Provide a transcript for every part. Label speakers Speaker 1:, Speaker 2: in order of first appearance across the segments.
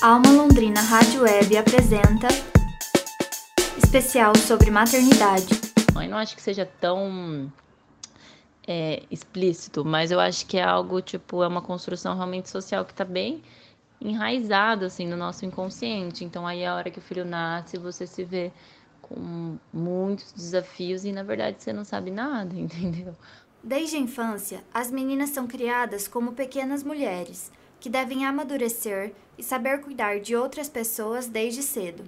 Speaker 1: Alma Londrina Rádio Web apresenta especial sobre maternidade.
Speaker 2: Eu não acho que seja tão é, explícito, mas eu acho que é algo tipo é uma construção realmente social que está bem enraizado assim no nosso inconsciente. Então aí a hora que o filho nasce, você se vê com muitos desafios e na verdade você não sabe nada, entendeu?
Speaker 1: Desde a infância, as meninas são criadas como pequenas mulheres que devem amadurecer e saber cuidar de outras pessoas desde cedo.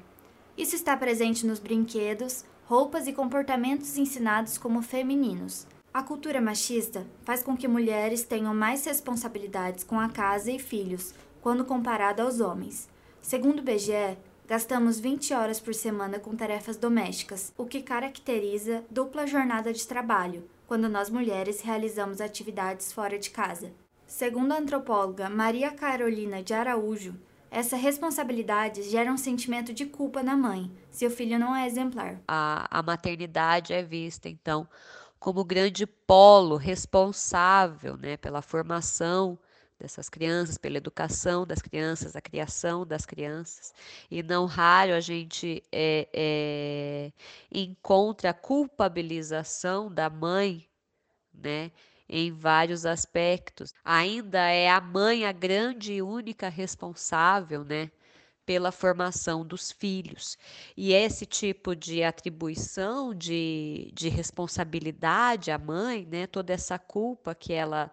Speaker 1: Isso está presente nos brinquedos, roupas e comportamentos ensinados como femininos. A cultura machista faz com que mulheres tenham mais responsabilidades com a casa e filhos quando comparado aos homens. Segundo o BGE, gastamos 20 horas por semana com tarefas domésticas, o que caracteriza dupla jornada de trabalho, quando nós mulheres realizamos atividades fora de casa. Segundo a antropóloga Maria Carolina de Araújo, essa responsabilidade gera um sentimento de culpa na mãe, se o filho não é exemplar.
Speaker 3: A, a maternidade é vista, então, como grande polo responsável né, pela formação dessas crianças, pela educação das crianças, a criação das crianças. E não raro a gente é, é, encontra a culpabilização da mãe, né? Em vários aspectos. Ainda é a mãe a grande e única responsável, né? pela formação dos filhos. E esse tipo de atribuição de, de responsabilidade à mãe, né, toda essa culpa que ela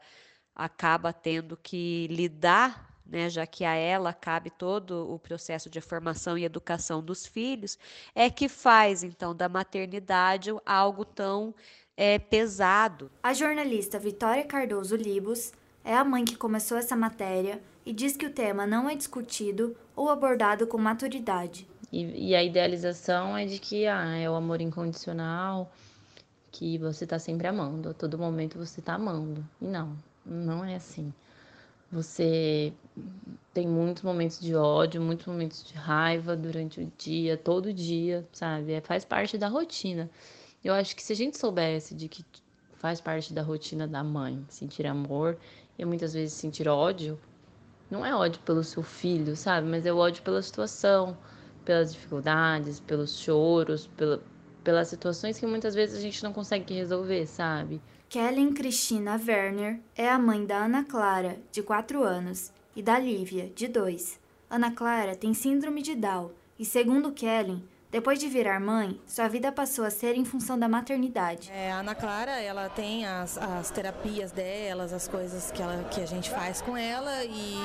Speaker 3: acaba tendo que lidar, né, já que a ela cabe todo o processo de formação e educação dos filhos, é que faz então da maternidade algo tão é, pesado.
Speaker 1: A jornalista Vitória Cardoso Libos é a mãe que começou essa matéria e diz que o tema não é discutido ou abordado com maturidade.
Speaker 2: E, e a idealização é de que ah, é o amor incondicional, que você está sempre amando, a todo momento você está amando. E não, não é assim. Você tem muitos momentos de ódio, muitos momentos de raiva durante o dia, todo dia, sabe? É, faz parte da rotina. Eu acho que se a gente soubesse de que faz parte da rotina da mãe sentir amor e muitas vezes sentir ódio, não é ódio pelo seu filho, sabe? Mas é ódio pela situação, pelas dificuldades, pelos choros, pela, pelas situações que muitas vezes a gente não consegue resolver, sabe?
Speaker 1: Kellen Cristina Werner é a mãe da Ana Clara, de 4 anos, e da Lívia, de 2. Ana Clara tem síndrome de Down e, segundo Kellen, depois de virar mãe, sua vida passou a ser em função da maternidade.
Speaker 4: É, a Ana Clara, ela tem as, as terapias delas, as coisas que, ela, que a gente faz com ela e,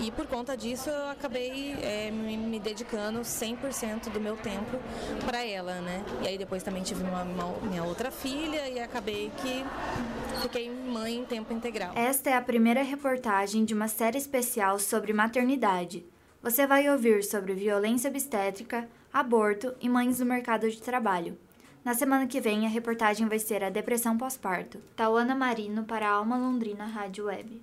Speaker 4: e por conta disso eu acabei é, me, me, dedicando 100% do meu tempo para ela, né? E aí depois também tive uma, uma, minha outra filha e acabei que fiquei mãe em tempo integral.
Speaker 1: Esta é a primeira reportagem de uma série especial sobre maternidade. Você vai ouvir sobre violência obstétrica, aborto e mães no mercado de trabalho. Na semana que vem, a reportagem vai ser a depressão pós-parto. Tauana Marino para a Alma Londrina Rádio Web.